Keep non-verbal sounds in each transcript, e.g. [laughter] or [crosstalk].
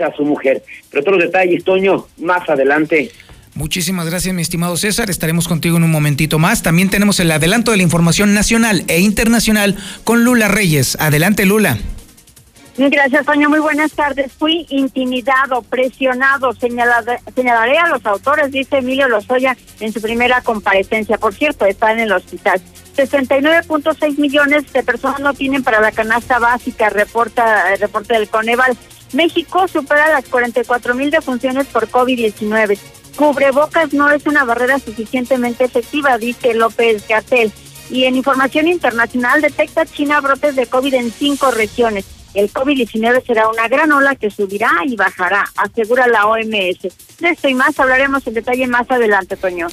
a su mujer. Pero todos los detalles, Toño, más adelante. Muchísimas gracias, mi estimado César. Estaremos contigo en un momentito más. También tenemos el adelanto de la información nacional e internacional con Lula Reyes. Adelante, Lula. Gracias, Toño. Muy buenas tardes. Fui intimidado, presionado. señalaré a los autores, dice Emilio Lozoya en su primera comparecencia. Por cierto, está en el hospital. 69.6 millones de personas no tienen para la canasta básica, reporta el reporte del Coneval. México supera las 44 mil defunciones por COVID-19. Cubrebocas no es una barrera suficientemente efectiva, dice López Gatel. Y en información internacional detecta China brotes de COVID en cinco regiones. El COVID-19 será una gran ola que subirá y bajará, asegura la OMS. De esto y más hablaremos en detalle más adelante, Toño.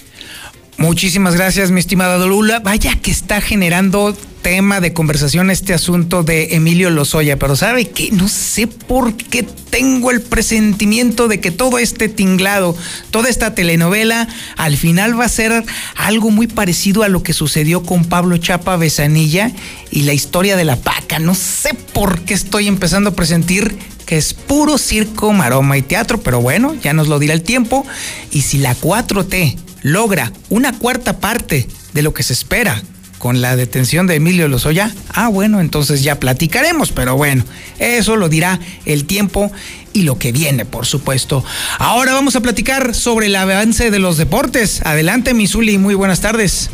Muchísimas gracias, mi estimada Lula. Vaya que está generando tema de conversación este asunto de Emilio Lozoya, pero sabe que no sé por qué tengo el presentimiento de que todo este tinglado, toda esta telenovela, al final va a ser algo muy parecido a lo que sucedió con Pablo Chapa Besanilla y la historia de la paca. No sé por qué estoy empezando a presentir que es puro circo, maroma y teatro, pero bueno, ya nos lo dirá el tiempo. Y si la 4T logra una cuarta parte de lo que se espera con la detención de Emilio Lozoya, ah, bueno, entonces ya platicaremos, pero bueno, eso lo dirá el tiempo y lo que viene, por supuesto. Ahora vamos a platicar sobre el avance de los deportes. Adelante, Misuli, muy buenas tardes.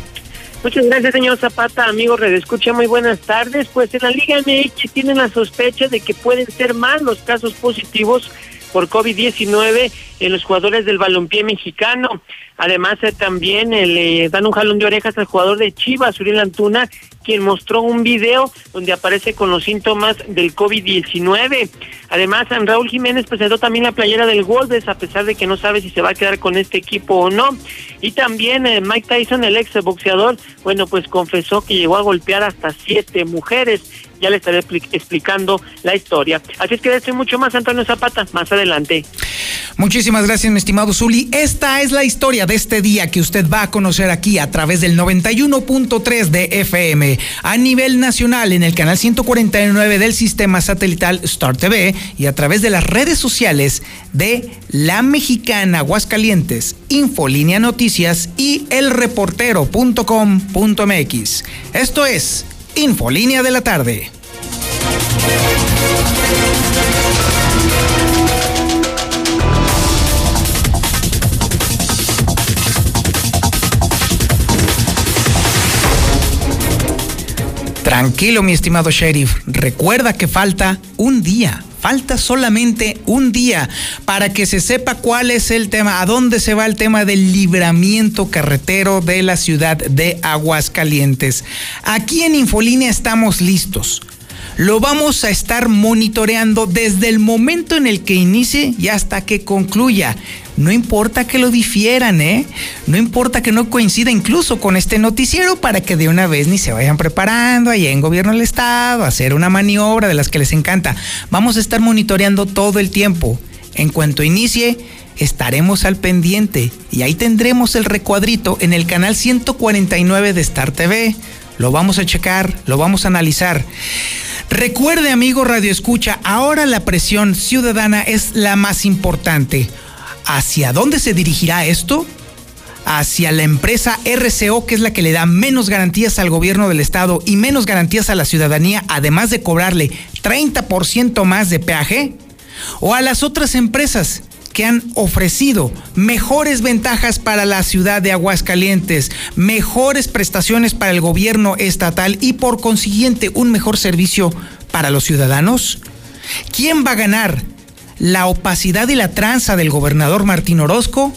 Muchas gracias, señor Zapata. Amigo Redescucha, muy buenas tardes. Pues en la Liga MX tienen la sospecha de que pueden ser más los casos positivos por COVID-19 en los jugadores del balompié mexicano. Además, eh, también eh, le dan un jalón de orejas al jugador de Chivas, Uriel Antuna, quien mostró un video donde aparece con los síntomas del COVID-19. Además, Raúl Jiménez presentó también la playera del Wolves, a pesar de que no sabe si se va a quedar con este equipo o no. Y también eh, Mike Tyson, el ex boxeador, bueno, pues confesó que llegó a golpear hasta siete mujeres ya le estaré explicando la historia. Así es que estoy mucho más, Antonio Zapata, más adelante. Muchísimas gracias, mi estimado Zuli. Esta es la historia de este día que usted va a conocer aquí a través del 91.3 de FM, a nivel nacional en el canal 149 del sistema satelital Star TV y a través de las redes sociales de La Mexicana Aguascalientes, Infolínea Noticias y elreportero.com.mx. Esto es Infolínea de la tarde. Tranquilo, mi estimado sheriff. Recuerda que falta un día. Falta solamente un día para que se sepa cuál es el tema, a dónde se va el tema del libramiento carretero de la ciudad de Aguascalientes. Aquí en Infolínea estamos listos lo vamos a estar monitoreando desde el momento en el que inicie y hasta que concluya. No importa que lo difieran, ¿eh? No importa que no coincida incluso con este noticiero para que de una vez ni se vayan preparando allá en gobierno del estado, a hacer una maniobra de las que les encanta. Vamos a estar monitoreando todo el tiempo. En cuanto inicie, estaremos al pendiente y ahí tendremos el recuadrito en el canal 149 de Star TV. Lo vamos a checar, lo vamos a analizar. Recuerde, amigo Radio Escucha, ahora la presión ciudadana es la más importante. ¿Hacia dónde se dirigirá esto? hacia la empresa RCO, que es la que le da menos garantías al gobierno del estado y menos garantías a la ciudadanía, además de cobrarle 30% más de peaje, o a las otras empresas que han ofrecido mejores ventajas para la ciudad de Aguascalientes, mejores prestaciones para el gobierno estatal y por consiguiente un mejor servicio para los ciudadanos? ¿Quién va a ganar? ¿La opacidad y la tranza del gobernador Martín Orozco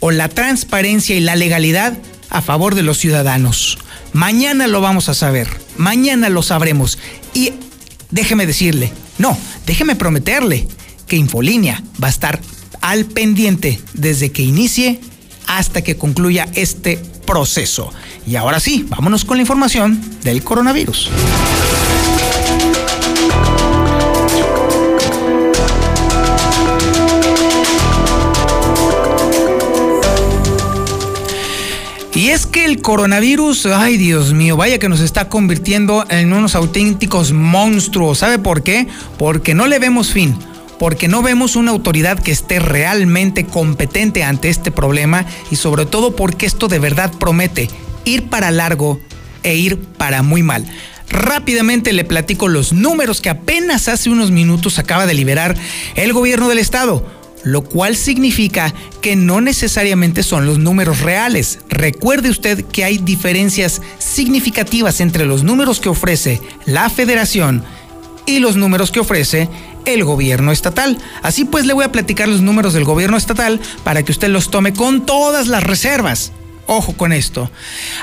o la transparencia y la legalidad a favor de los ciudadanos? Mañana lo vamos a saber, mañana lo sabremos y déjeme decirle, no, déjeme prometerle que Infolínea va a estar al pendiente desde que inicie hasta que concluya este proceso. Y ahora sí, vámonos con la información del coronavirus. Coronavirus, ay Dios mío, vaya que nos está convirtiendo en unos auténticos monstruos. ¿Sabe por qué? Porque no le vemos fin porque no vemos una autoridad que esté realmente competente ante este problema y sobre todo porque esto de verdad promete ir para largo e ir para muy mal. Rápidamente le platico los números que apenas hace unos minutos acaba de liberar el gobierno del estado, lo cual significa que no necesariamente son los números reales. Recuerde usted que hay diferencias significativas entre los números que ofrece la federación y los números que ofrece el gobierno estatal. Así pues le voy a platicar los números del gobierno estatal para que usted los tome con todas las reservas. Ojo con esto.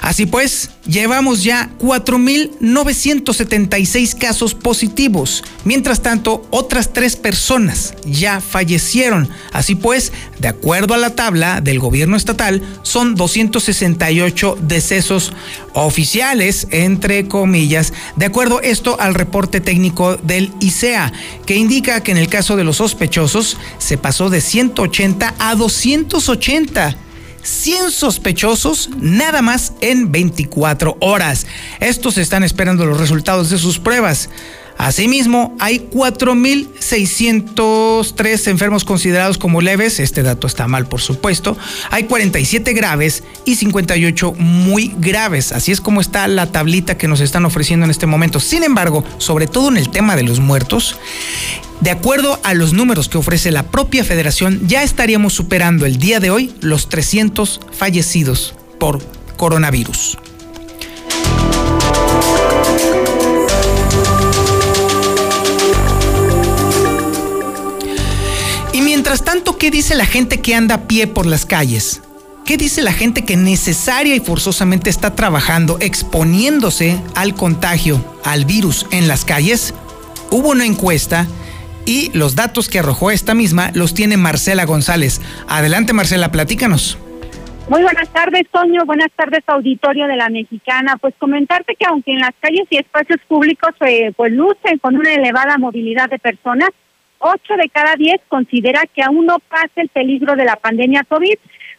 Así pues, llevamos ya 4.976 casos positivos. Mientras tanto, otras tres personas ya fallecieron. Así pues, de acuerdo a la tabla del gobierno estatal, son 268 decesos oficiales, entre comillas, de acuerdo esto al reporte técnico del ICEA, que indica que en el caso de los sospechosos se pasó de 180 a 280 100 sospechosos nada más en 24 horas. Estos están esperando los resultados de sus pruebas. Asimismo, hay 4.603 enfermos considerados como leves, este dato está mal por supuesto, hay 47 graves y 58 muy graves, así es como está la tablita que nos están ofreciendo en este momento. Sin embargo, sobre todo en el tema de los muertos, de acuerdo a los números que ofrece la propia federación, ya estaríamos superando el día de hoy los 300 fallecidos por coronavirus. Y mientras tanto, ¿qué dice la gente que anda a pie por las calles? ¿Qué dice la gente que necesaria y forzosamente está trabajando, exponiéndose al contagio, al virus en las calles? Hubo una encuesta y los datos que arrojó esta misma los tiene Marcela González. Adelante Marcela, platícanos. Muy buenas tardes, Toño. Buenas tardes, auditorio de la Mexicana. Pues comentarte que aunque en las calles y espacios públicos eh, pues lucen con una elevada movilidad de personas, ocho de cada diez considera que aún no pasa el peligro de la pandemia COVID.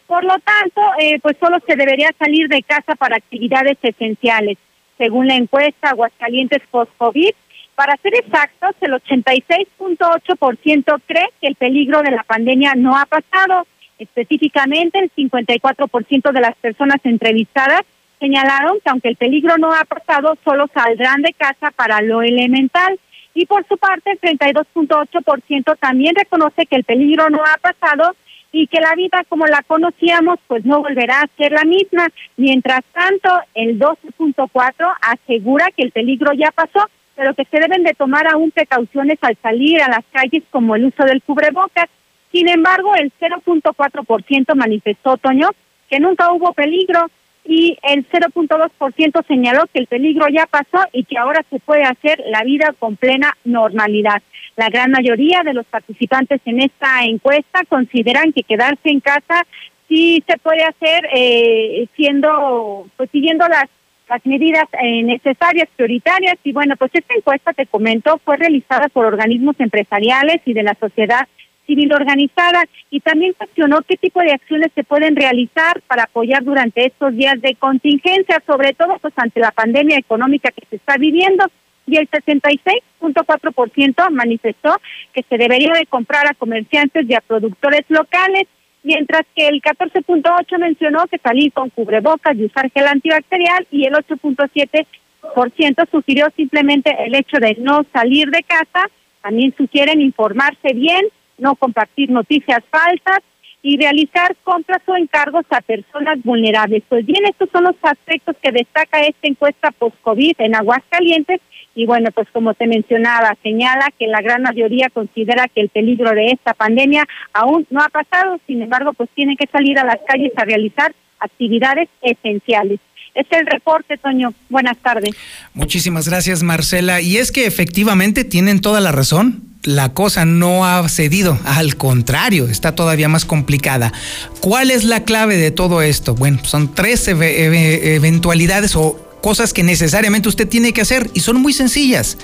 Por lo tanto, eh, pues solo se debería salir de casa para actividades esenciales. Según la encuesta Aguascalientes Post-COVID, para ser exactos, el 86.8% cree que el peligro de la pandemia no ha pasado. Específicamente, el 54% de las personas entrevistadas señalaron que aunque el peligro no ha pasado, solo saldrán de casa para lo elemental. Y por su parte, el 32.8% también reconoce que el peligro no ha pasado y que la vida como la conocíamos pues no volverá a ser la misma. Mientras tanto, el 12.4 asegura que el peligro ya pasó pero que se deben de tomar aún precauciones al salir a las calles como el uso del cubrebocas. Sin embargo, el 0.4% manifestó, Toño, que nunca hubo peligro y el 0.2% señaló que el peligro ya pasó y que ahora se puede hacer la vida con plena normalidad. La gran mayoría de los participantes en esta encuesta consideran que quedarse en casa sí se puede hacer eh, siendo, pues siguiendo las las medidas eh, necesarias, prioritarias. Y bueno, pues esta encuesta, te comento, fue realizada por organismos empresariales y de la sociedad civil organizada y también cuestionó qué tipo de acciones se pueden realizar para apoyar durante estos días de contingencia, sobre todo pues ante la pandemia económica que se está viviendo. Y el 66.4% manifestó que se debería de comprar a comerciantes y a productores locales mientras que el 14.8 mencionó que salir con cubrebocas y usar gel antibacterial y el 8.7% sugirió simplemente el hecho de no salir de casa. También sugieren informarse bien, no compartir noticias falsas y realizar compras o encargos a personas vulnerables. Pues bien, estos son los aspectos que destaca esta encuesta post-COVID en Aguascalientes y bueno, pues como te mencionaba, señala que la gran mayoría considera que el peligro de esta pandemia aún no ha pasado, sin embargo, pues tiene que salir a las calles a realizar actividades esenciales. Es el reporte, Toño. Buenas tardes. Muchísimas gracias, Marcela. Y es que efectivamente tienen toda la razón. La cosa no ha cedido, al contrario, está todavía más complicada. ¿Cuál es la clave de todo esto? Bueno, son tres eventualidades o cosas que necesariamente usted tiene que hacer y son muy sencillas.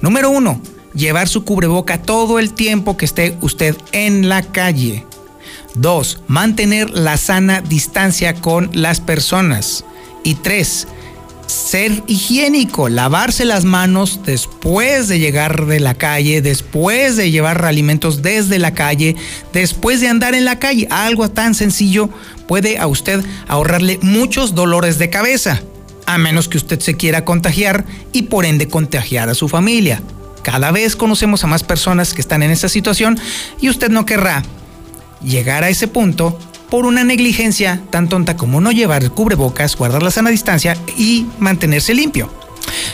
Número uno, llevar su cubreboca todo el tiempo que esté usted en la calle. Dos, mantener la sana distancia con las personas. Y tres, ser higiénico, lavarse las manos después de llegar de la calle, después de llevar alimentos desde la calle, después de andar en la calle. Algo tan sencillo puede a usted ahorrarle muchos dolores de cabeza, a menos que usted se quiera contagiar y por ende contagiar a su familia. Cada vez conocemos a más personas que están en esa situación y usted no querrá llegar a ese punto por una negligencia tan tonta como no llevar el cubrebocas, guardar la sana distancia y mantenerse limpio.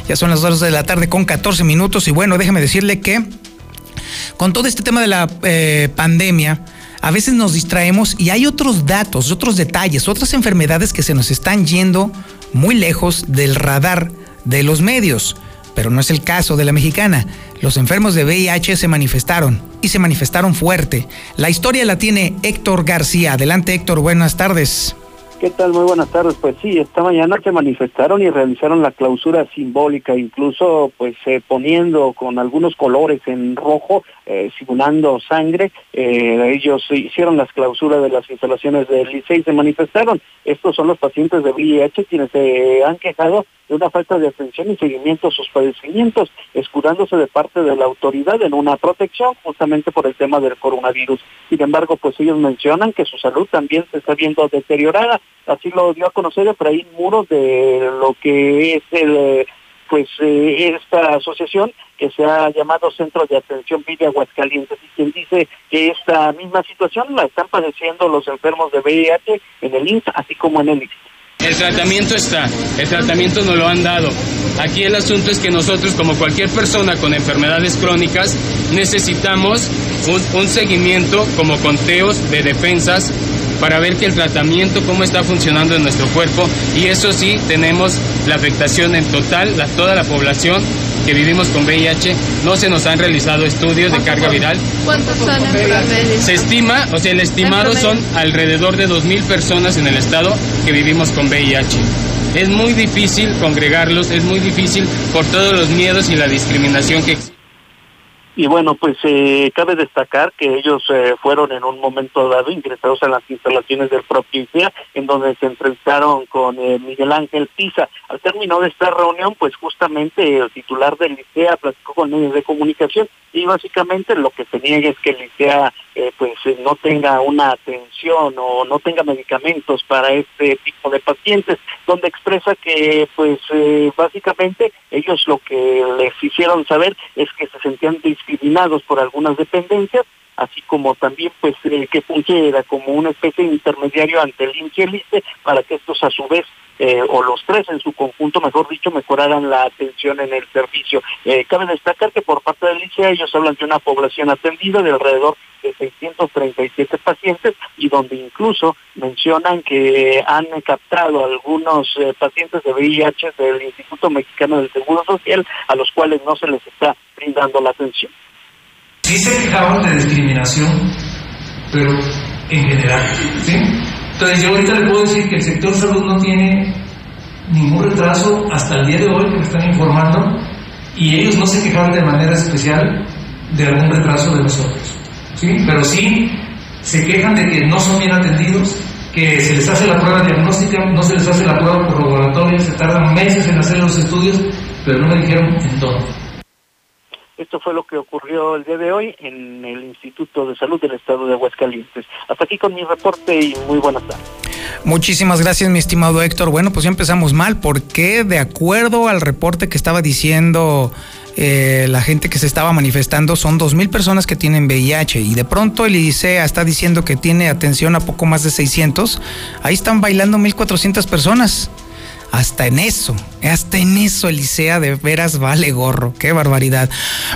Ya son las 2 de la tarde con 14 minutos y bueno, déjeme decirle que con todo este tema de la eh, pandemia, a veces nos distraemos y hay otros datos, otros detalles, otras enfermedades que se nos están yendo muy lejos del radar de los medios. Pero no es el caso de la mexicana. Los enfermos de VIH se manifestaron y se manifestaron fuerte. La historia la tiene Héctor García. Adelante Héctor, buenas tardes. ¿Qué tal? Muy buenas tardes. Pues sí, esta mañana se manifestaron y realizaron la clausura simbólica, incluso pues eh, poniendo con algunos colores en rojo, eh, simulando sangre. Eh, ellos hicieron las clausuras de las instalaciones del liceo y se manifestaron. Estos son los pacientes de VIH quienes se han quejado de una falta de atención y seguimiento a sus padecimientos, escudándose de parte de la autoridad en una protección justamente por el tema del coronavirus. Sin embargo, pues ellos mencionan que su salud también se está viendo deteriorada. Así lo dio a conocer Efraín Muros de lo que es el pues eh, esta asociación que se ha llamado Centro de Atención Vida Aguascalientes y quien dice que esta misma situación la están padeciendo los enfermos de VIH en el INSS así como en el INSS. El tratamiento está, el tratamiento nos lo han dado. Aquí el asunto es que nosotros, como cualquier persona con enfermedades crónicas, necesitamos un, un seguimiento como conteos de defensas para ver que el tratamiento, cómo está funcionando en nuestro cuerpo y eso sí, tenemos la afectación en total, la, toda la población que vivimos con VIH, no se nos han realizado estudios de carga viral. ¿Cuántos son en Se estima, o sea, el estimado son alrededor de 2.000 personas en el estado que vivimos con VIH. Es muy difícil congregarlos, es muy difícil por todos los miedos y la discriminación que existe. Y bueno, pues eh, cabe destacar que ellos eh, fueron en un momento dado ingresados a las instalaciones del propio ICEA, en donde se enfrentaron con eh, Miguel Ángel Pisa. Al término de esta reunión, pues justamente el titular del ICEA platicó con medios de comunicación y básicamente lo que se niega es que el ICEA pues no tenga una atención o no tenga medicamentos para este tipo de pacientes, donde expresa que pues básicamente ellos lo que les hicieron saber es que se sentían discriminados por algunas dependencias, así como también pues eh, que fungiera como una especie de intermediario ante el INSS para que estos a su vez eh, o los tres en su conjunto, mejor dicho, mejoraran la atención en el servicio. Eh, cabe destacar que por parte del ICEA ellos hablan de una población atendida de alrededor de 637 pacientes y donde incluso mencionan que han captado algunos pacientes de VIH del Instituto Mexicano del Seguro Social a los cuales no se les está brindando la atención. Sí se quejaban de discriminación, pero en general, ¿sí? Entonces yo ahorita le puedo decir que el sector salud no tiene ningún retraso hasta el día de hoy que me están informando y ellos no se quejaron de manera especial de algún retraso de nosotros, ¿sí? Pero sí se quejan de que no son bien atendidos, que se les hace la prueba diagnóstica, no se les hace la prueba corroboratoria, se tardan meses en hacer los estudios, pero no me dijeron en dónde. Esto fue lo que ocurrió el día de hoy en el Instituto de Salud del Estado de Aguascalientes. Hasta aquí con mi reporte y muy buenas tardes. Muchísimas gracias, mi estimado Héctor. Bueno, pues ya empezamos mal, porque de acuerdo al reporte que estaba diciendo eh, la gente que se estaba manifestando, son dos mil personas que tienen VIH y de pronto el ICEA está diciendo que tiene atención a poco más de 600. Ahí están bailando 1.400 personas. Hasta en eso, hasta en eso, Elisea, de veras vale gorro. Qué barbaridad.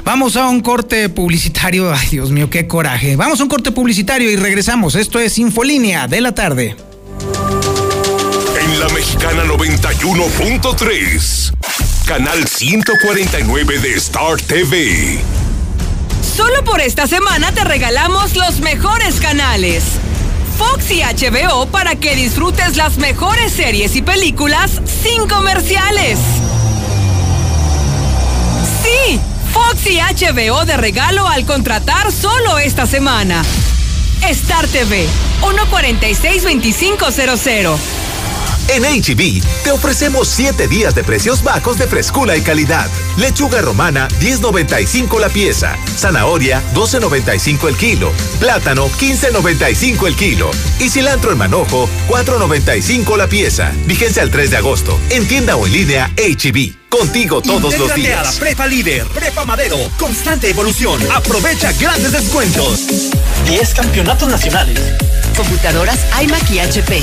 Vamos a un corte publicitario. Ay, Dios mío, qué coraje. Vamos a un corte publicitario y regresamos. Esto es Infolínea de la tarde. En la mexicana 91.3, canal 149 de Star TV. Solo por esta semana te regalamos los mejores canales. Fox y HBO para que disfrutes las mejores series y películas sin comerciales. Sí, Fox y HBO de regalo al contratar solo esta semana. Star TV 146-2500. En HB, te ofrecemos 7 días de precios bajos de frescura y calidad. Lechuga romana, 10.95 la pieza. Zanahoria, 12.95 el kilo. Plátano, 15.95 el kilo. Y cilantro en manojo, 4.95 la pieza. Vigencia al 3 de agosto. En tienda o en línea HB. Contigo todos los días. a la Prepa Líder, Prepa Madero, constante evolución. Aprovecha grandes descuentos. 10 campeonatos nacionales. Computadoras iMac y HP.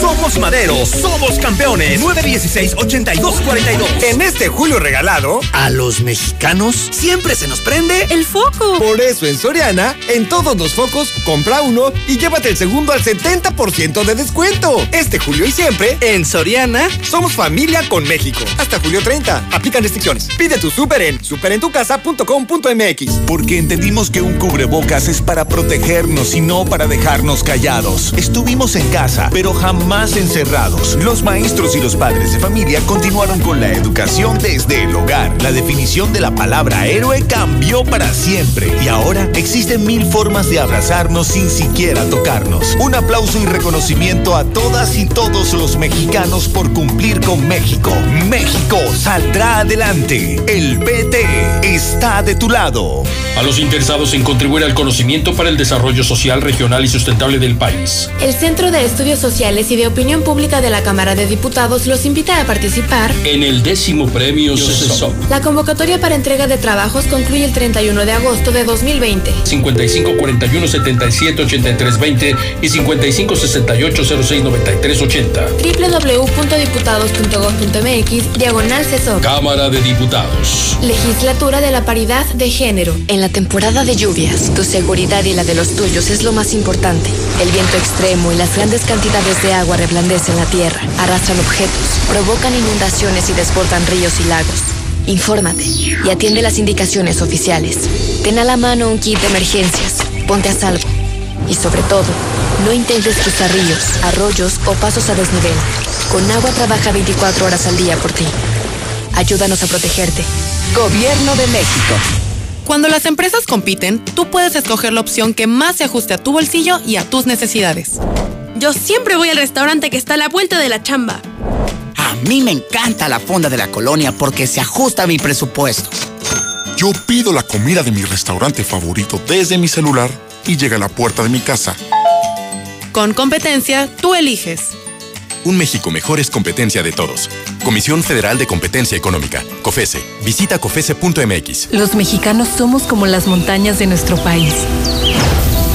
Somos Madero, somos campeones. 916-8242. En este julio regalado, a los mexicanos siempre se nos prende el foco. Por eso en Soriana, en todos los focos, compra uno y llévate el segundo al 70% de descuento. Este julio y siempre, en Soriana, somos familia con México. Hasta julio 30. Aplican restricciones. Pide tu súper en superentucasa.com.mx. Porque entendimos que un cubrebocas es para protegernos y no para dejarnos callados. Estuvimos en casa, pero jamás encerrados. Los maestros y los padres de familia continuaron con la educación desde el hogar. La definición de la palabra héroe cambió para siempre y ahora existen mil formas de abrazarnos sin siquiera tocarnos. Un aplauso y reconocimiento a todas y todos los mexicanos por cumplir con México. México saldrá adelante. El PT está de tu lado. A los interesados en contribuir al conocimiento para el desarrollo social, regional y sustentable del país. El Centro de Estudios Sociales y de Opinión Pública de la Cámara de Diputados los invita a participar en el décimo premio CESOP. La convocatoria para entrega de trabajos concluye el 31 de agosto de 2020. 55 41 77 83 20 y 55 68 06 93 80. www.diputados.gov.mx Diagonal CESOP. Cámara de Diputados. Legislatura de la Paridad de Género. En la temporada de lluvias, tu seguridad y la de los tuyos es lo más importante. El viento extremo y las grandes cantidades de agua reblandecen la tierra, arrastran objetos, provocan inundaciones y desbordan ríos y lagos. Infórmate y atiende las indicaciones oficiales. Ten a la mano un kit de emergencias, ponte a salvo. Y sobre todo, no intentes cruzar ríos, arroyos o pasos a desnivel. Con agua trabaja 24 horas al día por ti. Ayúdanos a protegerte. Gobierno de México. Cuando las empresas compiten, tú puedes escoger la opción que más se ajuste a tu bolsillo y a tus necesidades. Yo siempre voy al restaurante que está a la vuelta de la chamba. A mí me encanta la fonda de la colonia porque se ajusta a mi presupuesto. Yo pido la comida de mi restaurante favorito desde mi celular y llega a la puerta de mi casa. Con competencia, tú eliges. Un México mejor es competencia de todos. Comisión Federal de Competencia Económica, COFESE. Visita COFESE.mx. Los mexicanos somos como las montañas de nuestro país.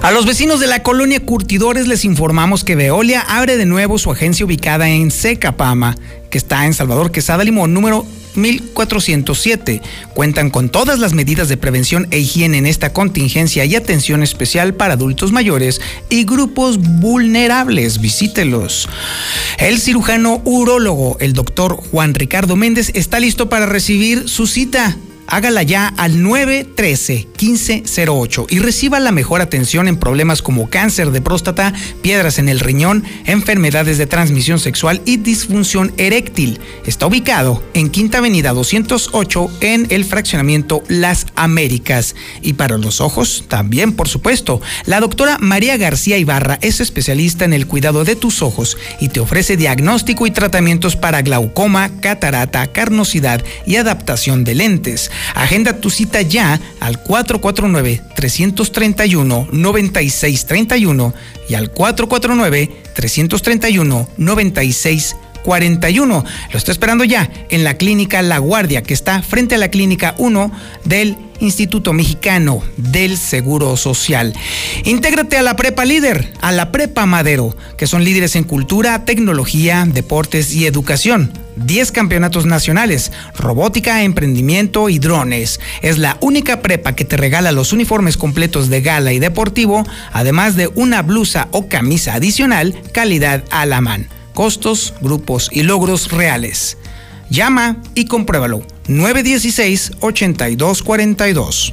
A los vecinos de la colonia Curtidores les informamos que Veolia abre de nuevo su agencia ubicada en Secapama, que está en Salvador Quesada Limón, número 1407. Cuentan con todas las medidas de prevención e higiene en esta contingencia y atención especial para adultos mayores y grupos vulnerables. Visítelos. El cirujano urólogo, el doctor Juan Ricardo Méndez, está listo para recibir su cita hágala ya al 913-1508 y reciba la mejor atención en problemas como cáncer de próstata, piedras en el riñón, enfermedades de transmisión sexual y disfunción eréctil. Está ubicado en Quinta Avenida 208 en el fraccionamiento Las Américas. Y para los ojos, también por supuesto, la doctora María García Ibarra es especialista en el cuidado de tus ojos y te ofrece diagnóstico y tratamientos para glaucoma, catarata, carnosidad y adaptación de lentes. Agenda tu cita ya al 449-331-9631 y al 449-331-9632. 41. Lo está esperando ya en la clínica La Guardia, que está frente a la clínica 1 del Instituto Mexicano del Seguro Social. Intégrate a la Prepa Líder, a la Prepa Madero, que son líderes en cultura, tecnología, deportes y educación. 10 campeonatos nacionales, robótica, emprendimiento y drones. Es la única prepa que te regala los uniformes completos de gala y deportivo, además de una blusa o camisa adicional, calidad a la mano. Costos, grupos y logros reales. Llama y compruébalo. 916-8242.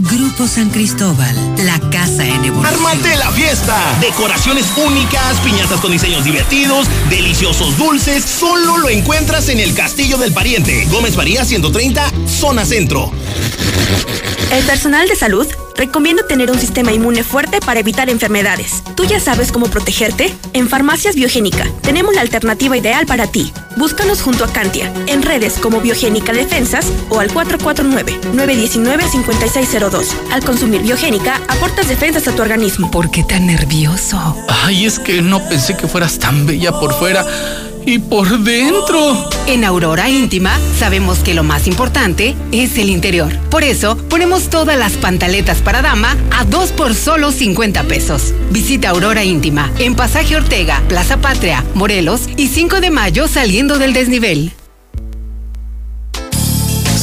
Grupo San Cristóbal, la casa en evolución. ¡Ármate la fiesta! Decoraciones únicas, piñatas con diseños divertidos, deliciosos dulces, solo lo encuentras en el Castillo del Pariente. Gómez María 130, zona centro. El personal de salud recomienda tener un sistema inmune fuerte para evitar enfermedades. ¿Tú ya sabes cómo protegerte? En Farmacias Biogénica tenemos la alternativa ideal para ti. Búscanos junto a Cantia, en redes como Biogénica Defensas o al 449-919-5602. Al consumir Biogénica, aportas defensas a tu organismo. ¿Por qué tan nervioso? Ay, es que no pensé que fueras tan bella por fuera y por dentro. En Aurora Íntima sabemos que lo más importante es el interior. Por eso ponemos todas las pantaletas para dama a dos por solo 50 pesos. Visita Aurora Íntima en Pasaje Ortega, Plaza Patria, Morelos y 5 de mayo saliendo del desnivel.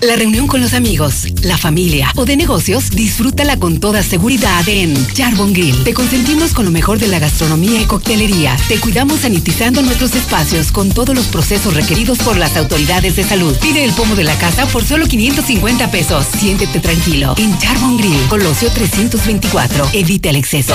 La reunión con los amigos, la familia o de negocios, disfrútala con toda seguridad en Charbon Grill. Te consentimos con lo mejor de la gastronomía y coctelería. Te cuidamos sanitizando nuestros espacios con todos los procesos requeridos por las autoridades de salud. Pide el pomo de la casa por solo 550 pesos. Siéntete tranquilo en Charbon Grill, Colosio 324. Evita el exceso.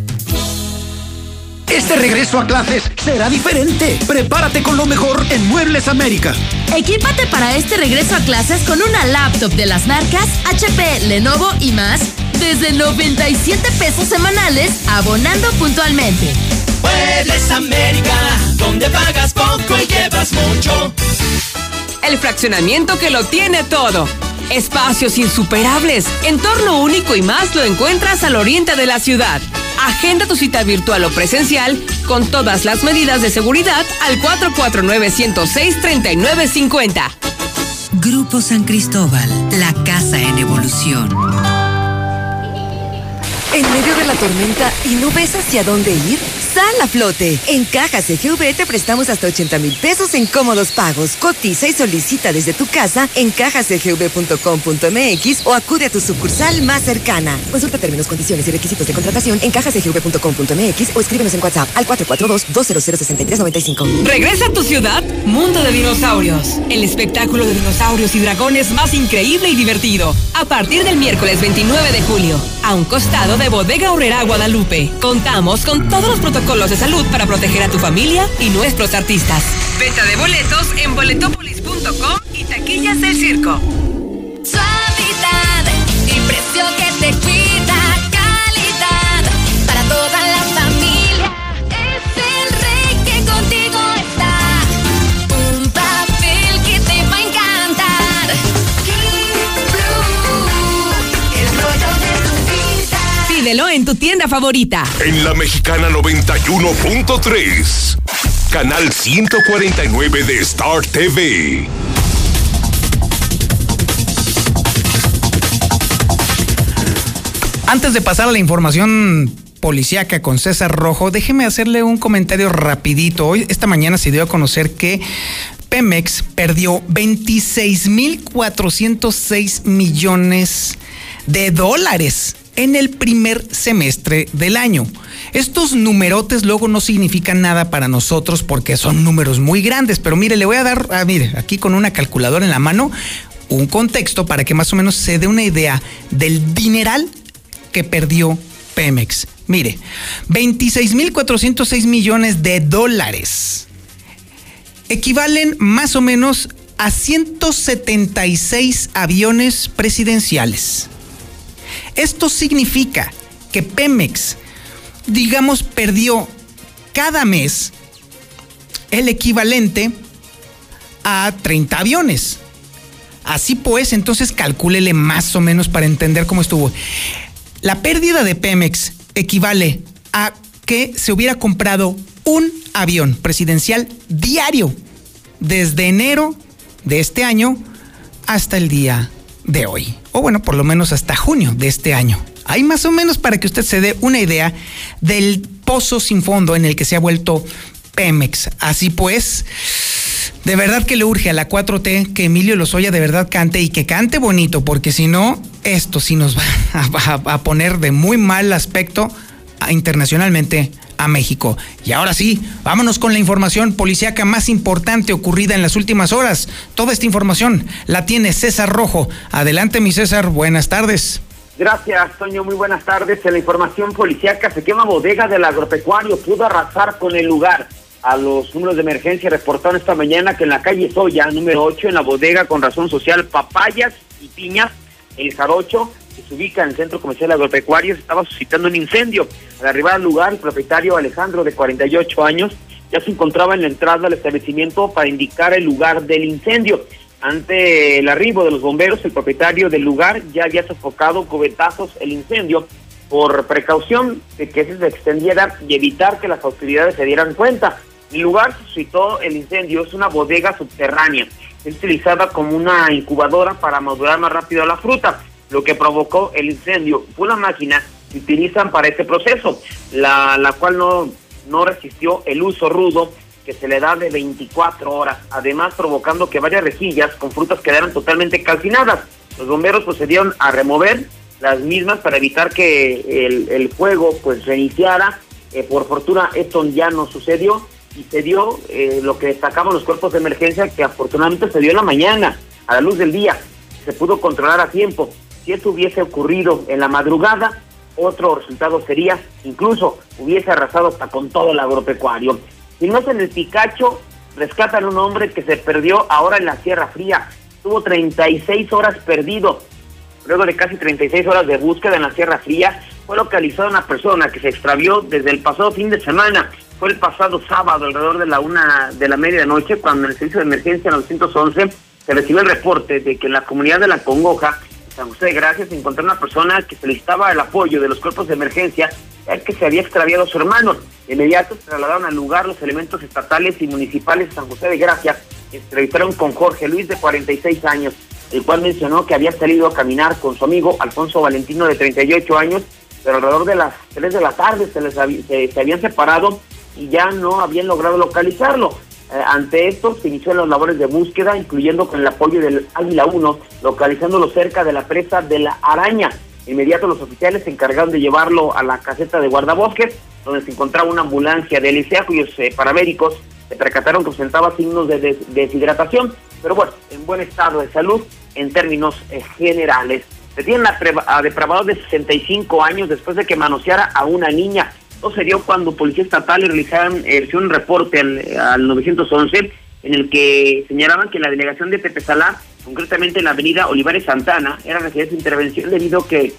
Este regreso a clases será diferente. Prepárate con lo mejor en Muebles América. Equípate para este regreso a clases con una laptop de las marcas HP, Lenovo y más desde 97 pesos semanales abonando puntualmente. Muebles América, donde pagas poco y llevas mucho. El fraccionamiento que lo tiene todo. Espacios insuperables, entorno único y más lo encuentras al oriente de la ciudad. Agenda tu cita virtual o presencial con todas las medidas de seguridad al 449-106-3950. Grupo San Cristóbal, la casa en evolución. ¿En medio de la tormenta y no ves hacia dónde ir? Sal a flote. En Caja CGV te prestamos hasta 80 mil pesos en cómodos pagos. Cotiza y solicita desde tu casa en cajacgv.com.mx o acude a tu sucursal más cercana. Consulta términos, condiciones y requisitos de contratación en cajacgv.com.mx o escríbenos en WhatsApp al 442-200-6395. Regresa a tu ciudad, Mundo de Dinosaurios. El espectáculo de dinosaurios y dragones más increíble y divertido. A partir del miércoles 29 de julio, a un costado de Bodega Horrera Guadalupe. Contamos con todos los protocolos de salud para proteger a tu familia y nuestros artistas. Venta de boletos en boletopolis.com y taquillas del circo. Suavidad y precio que te cuida, En tu tienda favorita. En la mexicana 91.3. Canal 149 de Star TV. Antes de pasar a la información policíaca con César Rojo, déjeme hacerle un comentario rapidito. Hoy, esta mañana se dio a conocer que Pemex perdió 26.406 millones de dólares en el primer semestre del año. Estos numerotes luego no significan nada para nosotros porque son números muy grandes, pero mire, le voy a dar, ah, mire, aquí con una calculadora en la mano, un contexto para que más o menos se dé una idea del dineral que perdió Pemex. Mire, 26.406 millones de dólares equivalen más o menos a 176 aviones presidenciales. Esto significa que Pemex, digamos, perdió cada mes el equivalente a 30 aviones. Así pues, entonces calcúlele más o menos para entender cómo estuvo. La pérdida de Pemex equivale a que se hubiera comprado un avión presidencial diario desde enero de este año hasta el día de hoy. O bueno, por lo menos hasta junio de este año. Hay más o menos para que usted se dé una idea del pozo sin fondo en el que se ha vuelto Pemex. Así pues, de verdad que le urge a la 4T que Emilio Lozoya de verdad cante y que cante bonito, porque si no, esto sí nos va [laughs] a, a poner de muy mal aspecto internacionalmente a México. Y ahora sí, vámonos con la información policíaca más importante ocurrida en las últimas horas. Toda esta información la tiene César Rojo. Adelante, mi César, buenas tardes. Gracias, Toño. Muy buenas tardes. En la información policíaca se quema bodega del agropecuario. Pudo arrasar con el lugar. A los números de emergencia reportaron esta mañana que en la calle Soya, número 8, en la bodega con razón social Papayas y Piñas, el Jarocho, que se ubica en el centro comercial agropecuario, se estaba suscitando un incendio. Al arribar al lugar, el propietario Alejandro, de 48 años, ya se encontraba en la entrada del establecimiento para indicar el lugar del incendio. Ante el arribo de los bomberos, el propietario del lugar ya había sofocado cubetazos el incendio por precaución de que se extendiera y evitar que las autoridades se dieran cuenta. El lugar suscitó el incendio, es una bodega subterránea, es utilizada como una incubadora para madurar más rápido la fruta lo que provocó el incendio fue una máquina que utilizan para este proceso, la, la cual no, no resistió el uso rudo que se le da de 24 horas, además provocando que varias rejillas con frutas quedaran totalmente calcinadas. Los bomberos procedieron a remover las mismas para evitar que el, el fuego pues reiniciara. Eh, por fortuna esto ya no sucedió y se dio eh, lo que destacaban los cuerpos de emergencia que afortunadamente se dio en la mañana, a la luz del día. Se pudo controlar a tiempo. Si esto hubiese ocurrido en la madrugada, otro resultado sería, incluso hubiese arrasado hasta con todo el agropecuario. Si no en el Picacho, rescatan un hombre que se perdió ahora en la Sierra Fría. Tuvo 36 horas perdido. Luego de casi 36 horas de búsqueda en la Sierra Fría, fue localizada una persona que se extravió desde el pasado fin de semana. Fue el pasado sábado, alrededor de la una de la medianoche, cuando en el servicio de emergencia 911 se recibió el reporte de que en la comunidad de La Congoja San José de Gracias se encontró una persona que solicitaba el apoyo de los cuerpos de emergencia, ya que se había extraviado su hermano. De inmediato se trasladaron al lugar los elementos estatales y municipales de San José de Gracia, que entrevistaron con Jorge Luis de 46 años, el cual mencionó que había salido a caminar con su amigo Alfonso Valentino de 38 años, pero alrededor de las 3 de la tarde se, les se habían separado y ya no habían logrado localizarlo. Eh, ante esto se inició las labores de búsqueda, incluyendo con el apoyo del Águila 1, localizándolo cerca de la presa de la Araña. Inmediato los oficiales se encargaron de llevarlo a la caseta de guardabosques, donde se encontraba una ambulancia de Elisea, cuyos eh, paramédicos se percataron que presentaba signos de deshidratación, pero bueno, en buen estado de salud en términos eh, generales. Detienen a, a depravado de 65 años después de que manoseara a una niña. Se dio cuando policía estatal realizaron eh, un reporte al, 911 en el que señalaban que la delegación de Tepezalá, concretamente en la avenida Olivares Santana, era necesaria su intervención debido a que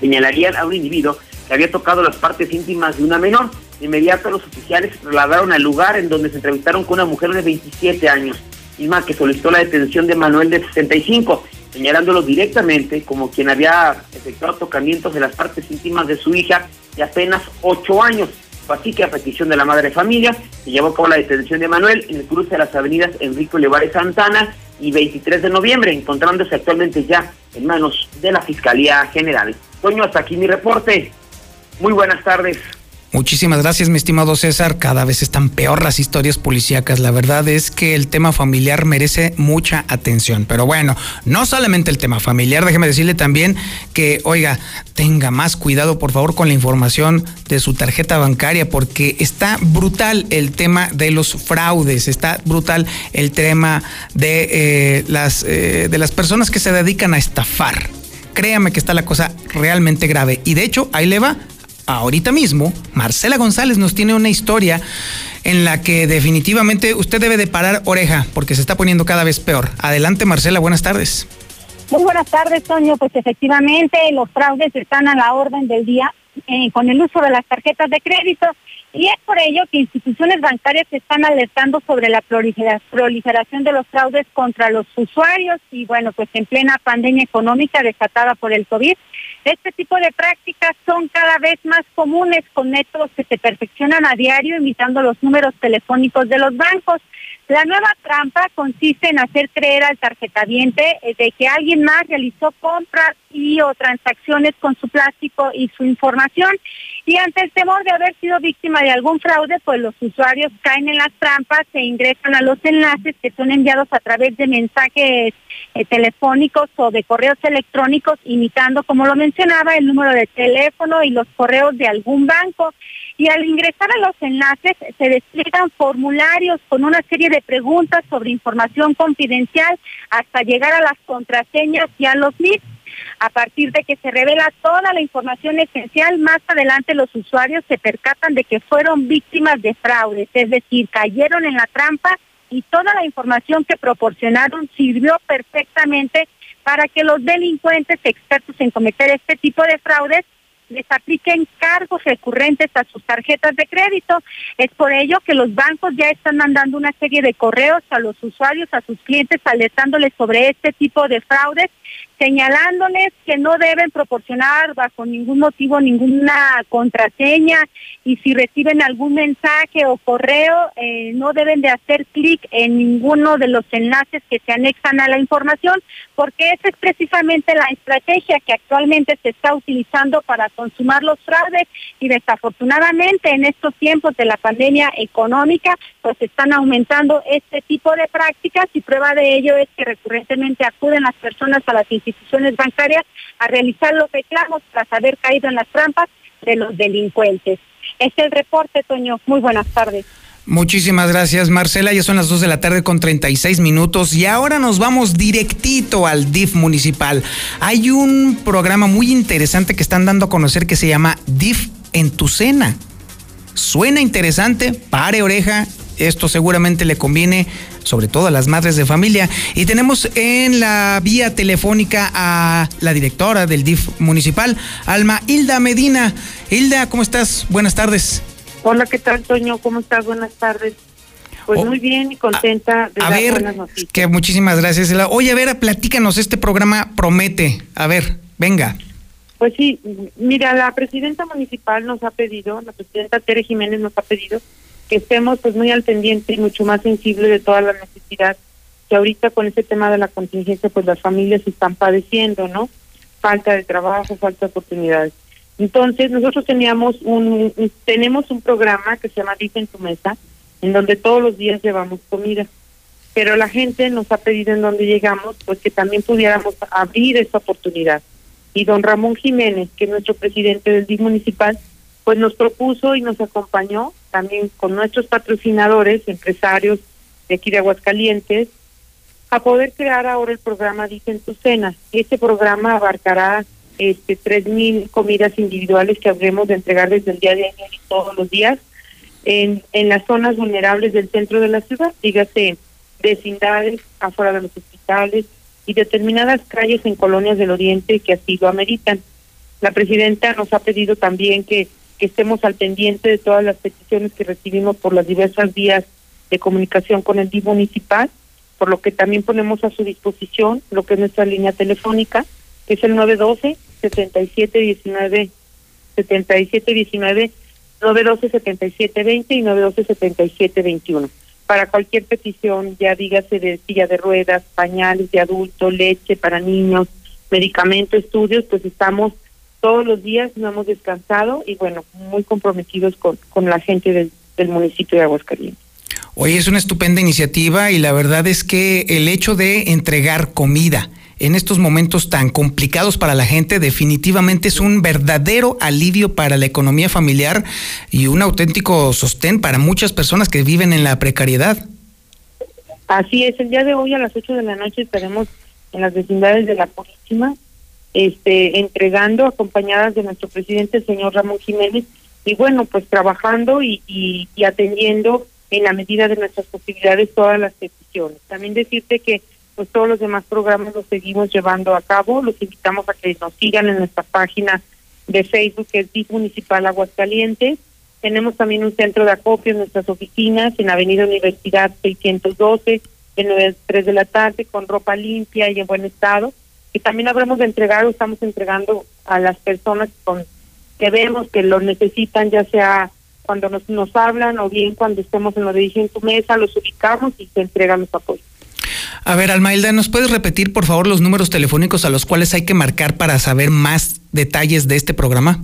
señalarían a un individuo que había tocado las partes íntimas de una menor. De inmediato los oficiales trasladaron al lugar en donde se entrevistaron con una mujer de 27 años, misma que solicitó la detención de Manuel de 65, señalándolo directamente como quien había efectuado tocamientos de las partes íntimas de su hija de apenas ocho años. así que a petición de la madre familia se llevó a cabo la detención de Manuel en el cruce de las avenidas Enrique Olivares Santana y 23 de noviembre, encontrándose actualmente ya en manos de la Fiscalía General. Toño, hasta aquí mi reporte. Muy buenas tardes. Muchísimas gracias, mi estimado César. Cada vez están peor las historias policíacas. La verdad es que el tema familiar merece mucha atención. Pero bueno, no solamente el tema familiar, déjeme decirle también que, oiga, tenga más cuidado, por favor, con la información de su tarjeta bancaria, porque está brutal el tema de los fraudes, está brutal el tema de, eh, las, eh, de las personas que se dedican a estafar. Créame que está la cosa realmente grave. Y de hecho, ahí le va ahorita mismo, Marcela González nos tiene una historia en la que definitivamente usted debe de parar oreja porque se está poniendo cada vez peor. Adelante Marcela, buenas tardes. Muy buenas tardes, Toño. Pues efectivamente los fraudes están a la orden del día eh, con el uso de las tarjetas de crédito y es por ello que instituciones bancarias están alertando sobre la proliferación de los fraudes contra los usuarios y bueno, pues en plena pandemia económica desatada por el COVID, este tipo de prácticas son cada vez más comunes con métodos que se perfeccionan a diario imitando los números telefónicos de los bancos. La nueva trampa consiste en hacer creer al tarjetaviente eh, de que alguien más realizó compras y o transacciones con su plástico y su información. Y ante el temor de haber sido víctima de algún fraude, pues los usuarios caen en las trampas e ingresan a los enlaces que son enviados a través de mensajes eh, telefónicos o de correos electrónicos, imitando, como lo mencionaba, el número de teléfono y los correos de algún banco y al ingresar a los enlaces se despliegan formularios con una serie de preguntas sobre información confidencial hasta llegar a las contraseñas y a los NIP. A partir de que se revela toda la información esencial, más adelante los usuarios se percatan de que fueron víctimas de fraudes, es decir, cayeron en la trampa y toda la información que proporcionaron sirvió perfectamente para que los delincuentes expertos en cometer este tipo de fraudes les apliquen cargos recurrentes a sus tarjetas de crédito. Es por ello que los bancos ya están mandando una serie de correos a los usuarios, a sus clientes, alertándoles sobre este tipo de fraudes señalándoles que no deben proporcionar bajo ningún motivo ninguna contraseña y si reciben algún mensaje o correo eh, no deben de hacer clic en ninguno de los enlaces que se anexan a la información porque esa es precisamente la estrategia que actualmente se está utilizando para consumar los fraudes y desafortunadamente en estos tiempos de la pandemia económica pues están aumentando este tipo de prácticas y prueba de ello es que recurrentemente acuden las personas a las instituciones bancarias a realizar los reclamos tras haber caído en las trampas de los delincuentes. Este es el reporte, Toño. Muy buenas tardes. Muchísimas gracias, Marcela. Ya son las 2 de la tarde con 36 minutos y ahora nos vamos directito al DIF municipal. Hay un programa muy interesante que están dando a conocer que se llama DIF en tu cena. Suena interesante, pare oreja esto seguramente le conviene sobre todo a las madres de familia. Y tenemos en la vía telefónica a la directora del DIF municipal, Alma Hilda Medina. Hilda, ¿cómo estás? Buenas tardes. Hola, ¿qué tal, Toño? ¿Cómo estás? Buenas tardes. Pues oh, muy bien y contenta de a ver, buenas noticias. Que muchísimas gracias. Oye, a ver, platícanos, este programa promete. A ver, venga. Pues sí, mira, la presidenta municipal nos ha pedido, la presidenta Tere Jiménez nos ha pedido que estemos pues muy al pendiente y mucho más sensible de toda la necesidad que ahorita con este tema de la contingencia pues las familias están padeciendo, ¿no? Falta de trabajo, falta de oportunidades. Entonces nosotros teníamos un, tenemos un programa que se llama Dice en tu mesa, en donde todos los días llevamos comida. Pero la gente nos ha pedido en donde llegamos pues que también pudiéramos abrir esa oportunidad. Y don Ramón Jiménez, que es nuestro presidente del DIC municipal, pues nos propuso y nos acompañó también con nuestros patrocinadores, empresarios de aquí de Aguascalientes, a poder crear ahora el programa Dice en tu cena. Este programa abarcará este tres mil comidas individuales que habremos de entregar desde el día de ayer y todos los días en, en las zonas vulnerables del centro de la ciudad, dígase vecindades, afuera de los hospitales y determinadas calles en colonias del oriente que así lo ameritan. La presidenta nos ha pedido también que que estemos al pendiente de todas las peticiones que recibimos por las diversas vías de comunicación con el DIV municipal, por lo que también ponemos a su disposición lo que es nuestra línea telefónica, que es el 912 7719 7719 912 7720 y 912 7721 para cualquier petición, ya dígase de silla de ruedas, pañales de adulto, leche para niños, medicamento, estudios, pues estamos todos los días, no hemos descansado y bueno, muy comprometidos con, con la gente del, del municipio de Aguascalientes. Hoy es una estupenda iniciativa y la verdad es que el hecho de entregar comida en estos momentos tan complicados para la gente definitivamente es un verdadero alivio para la economía familiar y un auténtico sostén para muchas personas que viven en la precariedad. Así es, el día de hoy a las 8 de la noche estaremos en las vecindades de la Purísima, este, entregando, acompañadas de nuestro presidente, el señor Ramón Jiménez, y bueno, pues trabajando y, y, atendiendo en la medida de nuestras posibilidades todas las peticiones. También decirte que pues todos los demás programas los seguimos llevando a cabo, los invitamos a que nos sigan en nuestra página de Facebook que es DIF Municipal Aguascalientes. Tenemos también un centro de acopio en nuestras oficinas en Avenida Universidad 612 de 9 a 3 de la tarde con ropa limpia y en buen estado. Y también habremos de entregar o estamos entregando a las personas con que vemos que lo necesitan, ya sea cuando nos, nos hablan o bien cuando estemos en lo de Dije en tu mesa, los ubicamos y se entregan los apoyos. A ver, Almailda, ¿nos puedes repetir por favor los números telefónicos a los cuales hay que marcar para saber más detalles de este programa?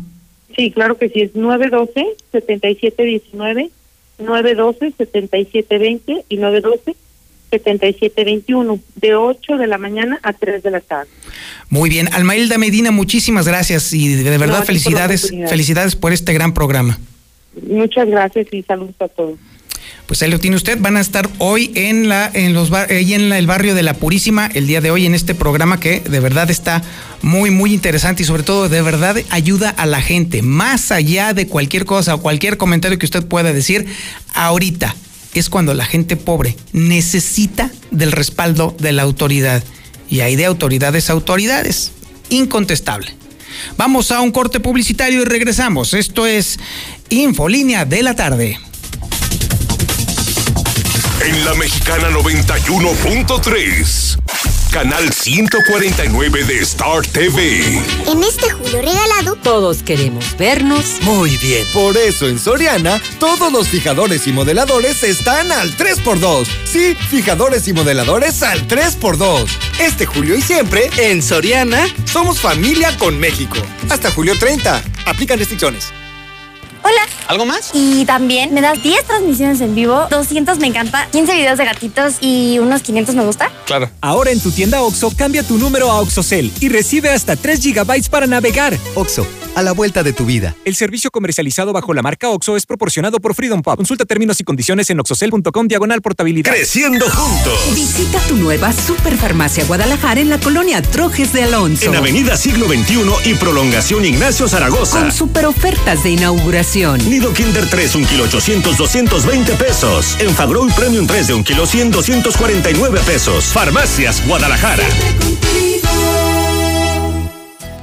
Sí, claro que sí, es 912-7719, 912-7720 y 912-7721, de 8 de la mañana a 3 de la tarde. Muy bien, Almailda Medina, muchísimas gracias y de verdad No, ti por felicidades, felicidades por este gran programa. Muchas gracias y saludos a todos. Pues ahí lo tiene usted. Van a estar hoy en la en los bar- ahí en la- el barrio de la Purísima el día de hoy en este programa que de verdad está muy muy interesante y sobre todo de verdad ayuda a la gente más allá de cualquier cosa o cualquier comentario que usted pueda decir ahorita es cuando la gente pobre necesita del respaldo de la autoridad y hay de autoridades a autoridades incontestable. Vamos a un corte publicitario y regresamos. Esto es Infolínea de la tarde. En la mexicana 91.3. Canal 149 de Star TV. En este julio regalado, todos queremos vernos. Muy bien. Por eso en Soriana, todos los fijadores y modeladores están al 3x2. Sí, fijadores y modeladores al 3x2. Este julio y siempre, en Soriana, somos familia con México. Hasta julio 30. Aplican restricciones. Hola. ¿Algo más? Y también me das 10 transmisiones en vivo, 200 me encanta, 15 videos de gatitos y unos 500 me gusta. Claro. Ahora en tu tienda OXO, cambia tu número a OXOCEL y recibe hasta 3 GB para navegar. OXO, a la vuelta de tu vida. El servicio comercializado bajo la marca OXO es proporcionado por Freedom Pub. Consulta términos y condiciones en oxocel.com diagonal portabilidad. Creciendo juntos. Visita tu nueva Superfarmacia Guadalajara en la colonia Trojes de Alonso. En Avenida Siglo XXI y Prolongación Ignacio Zaragoza. Con super ofertas de inauguración. Nido Kinder 3, 1 kilo 800, 220 pesos. En Fagroy Premium 3 de 1 kilo 100, 249 pesos. Farmacias Guadalajara.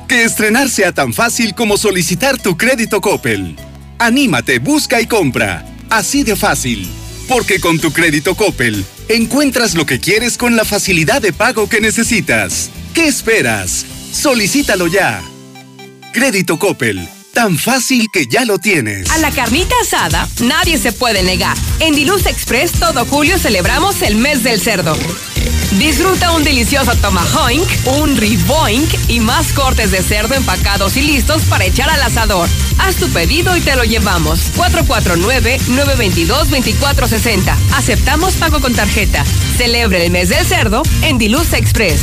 Que estrenar sea tan fácil como solicitar tu crédito Coppel. Anímate, busca y compra. Así de fácil. Porque con tu crédito Coppel encuentras lo que quieres con la facilidad de pago que necesitas. ¿Qué esperas? Solicítalo ya. Crédito Coppel. Tan fácil que ya lo tienes. A la carnita asada nadie se puede negar. En Diluz Express todo julio celebramos el mes del cerdo. Disfruta un delicioso tomahawk, un riboink y más cortes de cerdo empacados y listos para echar al asador. Haz tu pedido y te lo llevamos. 449-922-2460. Aceptamos pago con tarjeta. Celebre el mes del cerdo en Diluz Express.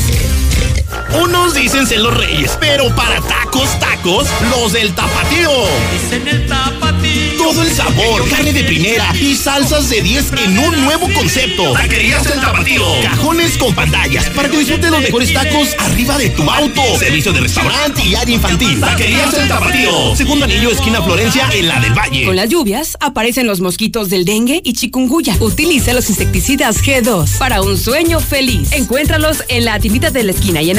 Unos dicen ser los reyes, pero para tacos, tacos, los del tapatío. Dicen el tapatío. Todo el sabor, carne de primera y salsas de 10 en un nuevo concepto. Taquerías el tapatío. Cajones con pantallas para que disfrutes los mejores tacos arriba de tu auto. Servicio de restaurante y área infantil. Taquerías el tapatío. Segundo anillo, esquina Florencia, en la del Valle. Con las lluvias aparecen los mosquitos del dengue y chikungunya. Utiliza los insecticidas G2 para un sueño feliz. Encuéntralos en la tiendita de la esquina y en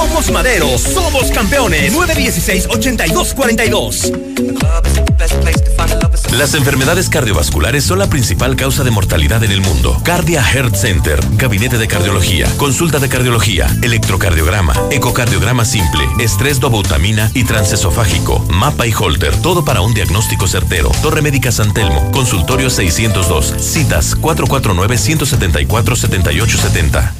Somos Madero, somos campeones. 916-8242. Las enfermedades cardiovasculares son la principal causa de mortalidad en el mundo. Cardia Heart Center, gabinete de cardiología, consulta de cardiología, electrocardiograma, ecocardiograma simple, estrés dobutamina y transesofágico, mapa y holter, todo para un diagnóstico certero. Torre Médica San Telmo, consultorio 602, citas 449-174-7870.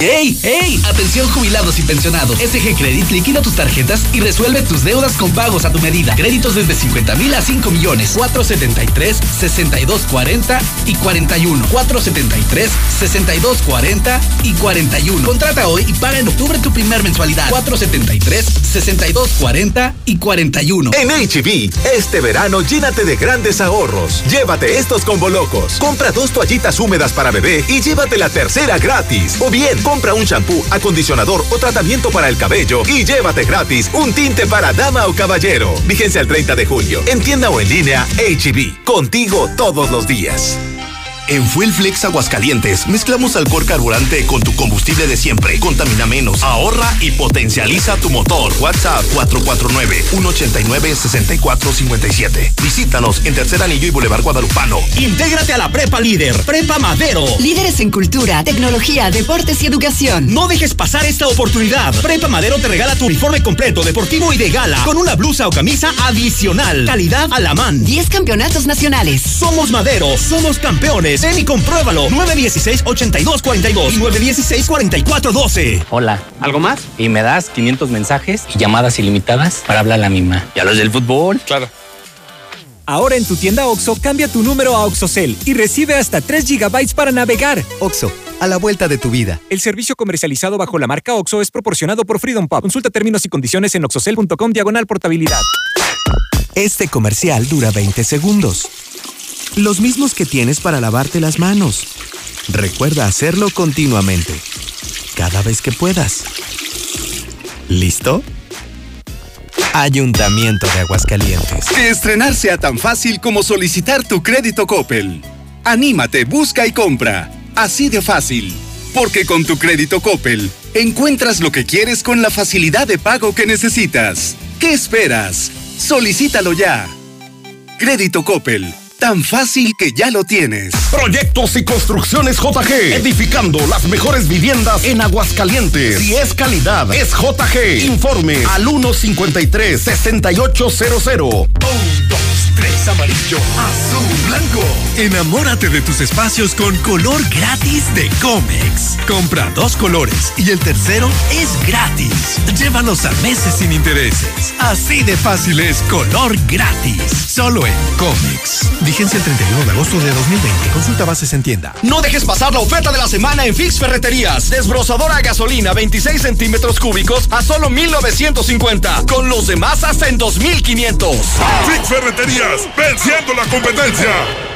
¡Ey! ¡Ey! Atención jubilados y pensionados. SG Credit liquida tus tarjetas y resuelve tus deudas con pagos a tu medida. Créditos desde 50 mil a 5 millones. 473, 6240 y 41. 473, 6240 y 41. Contrata hoy y paga en octubre tu primer mensualidad. 473, 6240 y 41. En HB, este verano llénate de grandes ahorros. Llévate estos combo locos. Compra dos toallitas húmedas para bebé y llévate la tercera gratis. O bien, compra un shampoo, acondicionador o tratamiento para el cabello y llévate gratis un tinte para dama o caballero. Vigencia el 30 de julio. En tienda o en línea, HB. Contigo todos los días. En Fuel Flex Aguascalientes mezclamos alcohol carburante con tu combustible de siempre. Contamina menos, ahorra y potencializa tu motor. WhatsApp 449-189-6457. Visítanos en Tercer Anillo y Boulevard Guadalupano. Intégrate a la Prepa Líder, Prepa Madero. Líderes en cultura, tecnología, deportes y educación. No dejes pasar esta oportunidad. Prepa Madero te regala tu uniforme completo, deportivo y de gala, con una blusa o camisa adicional. Calidad a la man. 10 campeonatos nacionales. Somos Madero, somos campeones. Ven y compruébalo. 916-8242 y 916-4412. Hola. ¿Algo más? Y me das 500 mensajes y llamadas ilimitadas para hablar a la misma. ¿Y a los del fútbol? Claro. Ahora en tu tienda OXO, cambia tu número a OXOCEL y recibe hasta 3 GB para navegar. OXO, a la vuelta de tu vida. El servicio comercializado bajo la marca OXO es proporcionado por Freedom Pub. Consulta términos y condiciones en oxocel.com diagonal portabilidad. Este comercial dura 20 segundos. Los mismos que tienes para lavarte las manos. Recuerda hacerlo continuamente. Cada vez que puedas. ¿Listo? Ayuntamiento de Aguascalientes. Que estrenar sea tan fácil como solicitar tu crédito Coppel. Anímate, busca y compra. Así de fácil. Porque con tu crédito Coppel encuentras lo que quieres con la facilidad de pago que necesitas. ¿Qué esperas? Solicítalo ya. Crédito Coppel. Tan fácil que ya lo tienes. Proyectos y construcciones JG. Edificando las mejores viviendas en Aguascalientes. Si es calidad, es JG. Informe al 153-6800. Amarillo, azul, blanco. Enamórate de tus espacios con color gratis de Comex. Compra dos colores y el tercero es gratis. Llévalos a meses sin intereses. Así de fácil es color gratis. Solo en Comex. Vigencia el 31 de agosto de 2020. Consulta bases en tienda. No dejes pasar la oferta de la semana en Fix Ferreterías. Desbrozadora a gasolina 26 centímetros cúbicos a solo 1950. Con los demás hasta en 2500. Fix Ferreterías, venciendo la competencia.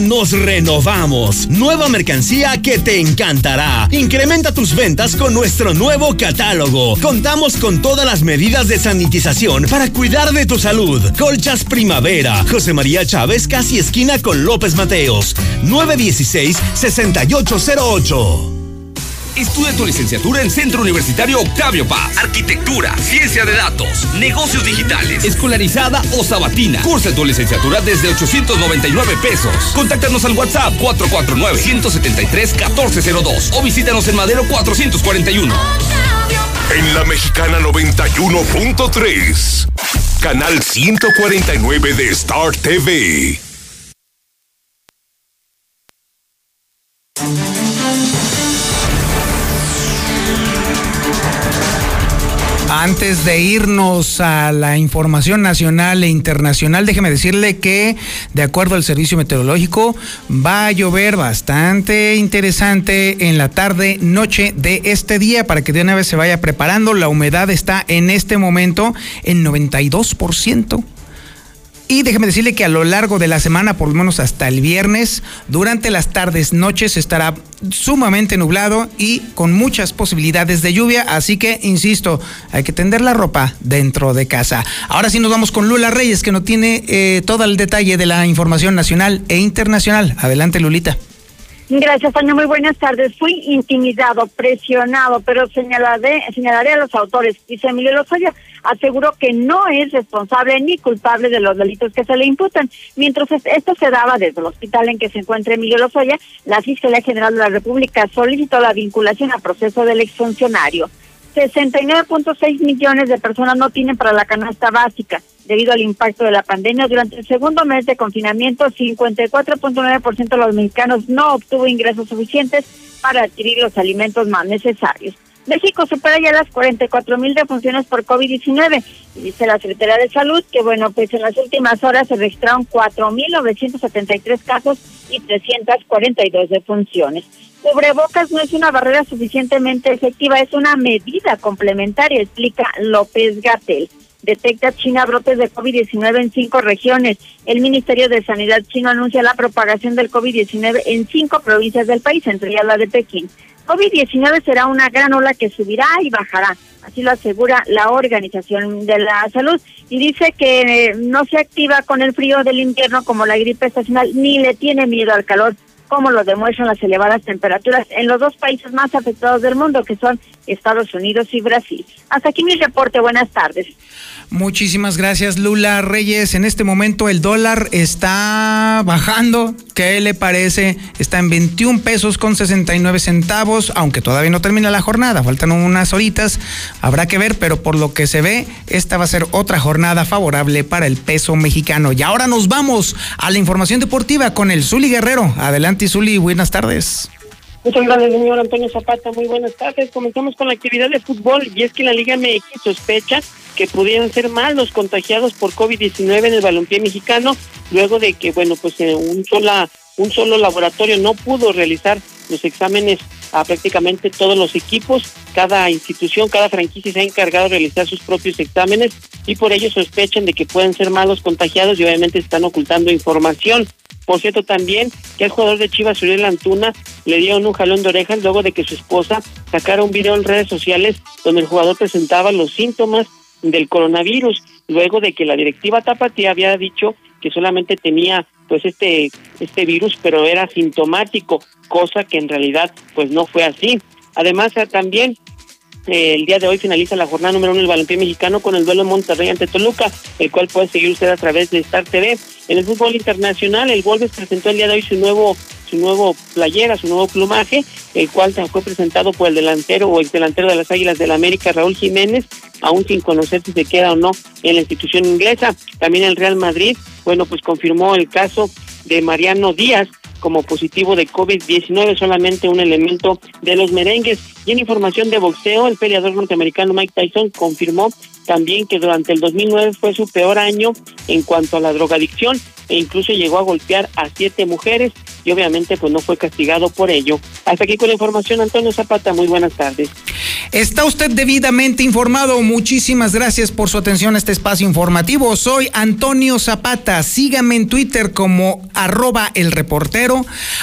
nos renovamos. Nueva mercancía que te encantará. Incrementa tus ventas con nuestro nuevo catálogo. Contamos con todas las medidas de sanitización para cuidar de tu salud. Colchas Primavera. José María Chávez, casi esquina con López Mateos. 916-6808. Estudia tu licenciatura en Centro Universitario Octavio Paz. Arquitectura, ciencia de datos, negocios digitales, escolarizada o sabatina. Cursa tu licenciatura desde 899 pesos. Contáctanos al WhatsApp 449-173-1402 o visítanos en Madero 441. En la Mexicana 91.3, canal 149 de Star TV. Antes de irnos a la información nacional e internacional, déjeme decirle que, de acuerdo al servicio meteorológico, va a llover bastante interesante en la tarde, noche de este día, para que de una vez se vaya preparando. La humedad está en este momento en 92%. Y déjeme decirle que a lo largo de la semana, por lo menos hasta el viernes, durante las tardes, noches, estará sumamente nublado y con muchas posibilidades de lluvia. Así que, insisto, hay que tender la ropa dentro de casa. Ahora sí nos vamos con Lula Reyes, que nos tiene eh, todo el detalle de la información nacional e internacional. Adelante, Lulita. Gracias, Tania. Muy buenas tardes. Fui intimidado, presionado, pero señalaré, señalaré a los autores. Dice Emilio Lozoya, aseguró que no es responsable ni culpable de los delitos que se le imputan. Mientras esto se daba desde el hospital en que se encuentra Emilio Lozoya, la Fiscalía General de la República solicitó la vinculación a proceso del exfuncionario. 69.6 millones de personas no tienen para la canasta básica debido al impacto de la pandemia. Durante el segundo mes de confinamiento, 54.9% de los mexicanos no obtuvo ingresos suficientes para adquirir los alimentos más necesarios. México supera ya las 44 mil defunciones por COVID-19 y dice la Secretaría de Salud que, bueno, pues en las últimas horas se registraron 4.973 casos y 342 defunciones. Cubrebocas no es una barrera suficientemente efectiva, es una medida complementaria, explica López Gatel. Detecta China brotes de COVID-19 en cinco regiones. El Ministerio de Sanidad chino anuncia la propagación del COVID-19 en cinco provincias del país, entre ellas la de Pekín. COVID-19 será una gran ola que subirá y bajará, así lo asegura la Organización de la Salud, y dice que eh, no se activa con el frío del invierno como la gripe estacional, ni le tiene miedo al calor, como lo demuestran las elevadas temperaturas en los dos países más afectados del mundo, que son Estados Unidos y Brasil. Hasta aquí mi reporte, buenas tardes. Muchísimas gracias, Lula Reyes. En este momento el dólar está bajando. ¿Qué le parece? Está en 21 pesos con 69 centavos, aunque todavía no termina la jornada. Faltan unas horitas. Habrá que ver, pero por lo que se ve, esta va a ser otra jornada favorable para el peso mexicano. Y ahora nos vamos a la información deportiva con el Zuli Guerrero. Adelante, Zuli. Buenas tardes. Muchas gracias, señor Antonio Zapata. Muy buenas tardes. Comenzamos con la actividad de fútbol y es que la Liga MX sospecha que pudieran ser más los contagiados por COVID-19 en el balompié mexicano, luego de que, bueno, pues eh, un, sola, un solo laboratorio no pudo realizar los exámenes a prácticamente todos los equipos. Cada institución, cada franquicia se ha encargado de realizar sus propios exámenes y por ello sospechan de que pueden ser malos contagiados y obviamente están ocultando información. Por cierto, también que el jugador de Chivas, Uriel Antuna, le dieron un jalón de orejas luego de que su esposa sacara un video en redes sociales donde el jugador presentaba los síntomas del coronavirus, luego de que la directiva Tapatía había dicho que solamente tenía pues este este virus, pero era sintomático, cosa que en realidad pues no fue así. Además también el día de hoy finaliza la jornada número uno del balompié mexicano con el duelo Monterrey ante Toluca, el cual puede seguir usted a través de Star TV. En el fútbol internacional, el Wolves presentó el día de hoy su nuevo su nuevo playera, su nuevo plumaje, el cual fue presentado por el delantero o el delantero de las Águilas del la América, Raúl Jiménez, aún sin conocer si se queda o no en la institución inglesa. También el Real Madrid, bueno, pues confirmó el caso de Mariano Díaz, como positivo de COVID-19, solamente un elemento de los merengues. Y en información de boxeo, el peleador norteamericano Mike Tyson confirmó también que durante el 2009 fue su peor año en cuanto a la drogadicción e incluso llegó a golpear a siete mujeres y obviamente pues no fue castigado por ello. Hasta aquí con la información, Antonio Zapata, muy buenas tardes. Está usted debidamente informado. Muchísimas gracias por su atención a este espacio informativo. Soy Antonio Zapata. Sígame en Twitter como arroba el reportero.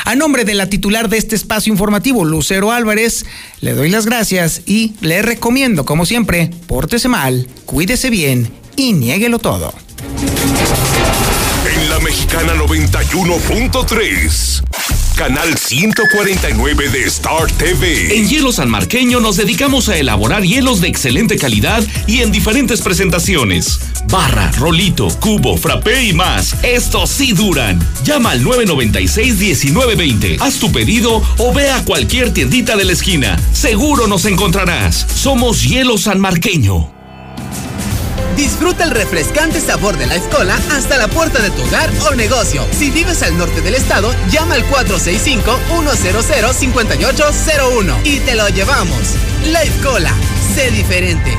A nombre de la titular de este espacio informativo, Lucero Álvarez, le doy las gracias y le recomiendo, como siempre, pórtese mal, cuídese bien y niéguelo todo. En la mexicana 91.3 canal 149 de Star TV. En Hielo San Marqueño nos dedicamos a elaborar hielos de excelente calidad y en diferentes presentaciones. Barra, rolito, cubo, frappé y más. Estos sí duran. Llama al 996-1920. Haz tu pedido o ve a cualquier tiendita de la esquina. Seguro nos encontrarás. Somos Hielo San Marqueño. Disfruta el refrescante sabor de la escola hasta la puerta de tu hogar o negocio. Si vives al norte del estado, llama al 465-100-5801 y te lo llevamos. La escola, sé diferente.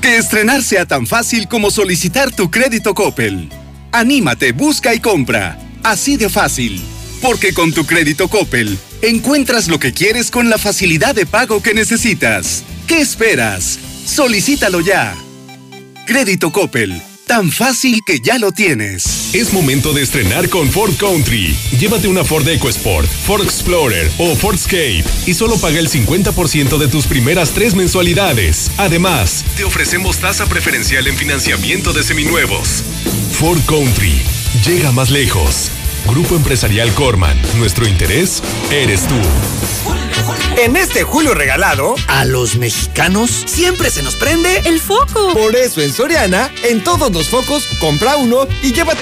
Que estrenar sea tan fácil como solicitar tu crédito Coppel. Anímate, busca y compra. Así de fácil. Porque con tu crédito Coppel encuentras lo que quieres con la facilidad de pago que necesitas. ¿Qué esperas? Solicítalo ya. Crédito Coppel. Tan fácil que ya lo tienes. Es momento de estrenar con Ford Country. Llévate una Ford EcoSport, Ford Explorer o Ford Escape y solo paga el 50% de tus primeras tres mensualidades. Además, te ofrecemos tasa preferencial en financiamiento de seminuevos. Ford Country. Llega más lejos. Grupo Empresarial Corman. Nuestro interés eres tú. En este julio regalado, a los mexicanos siempre se nos prende el foco. Por eso en Soriana, en todos los focos, compra uno y llévate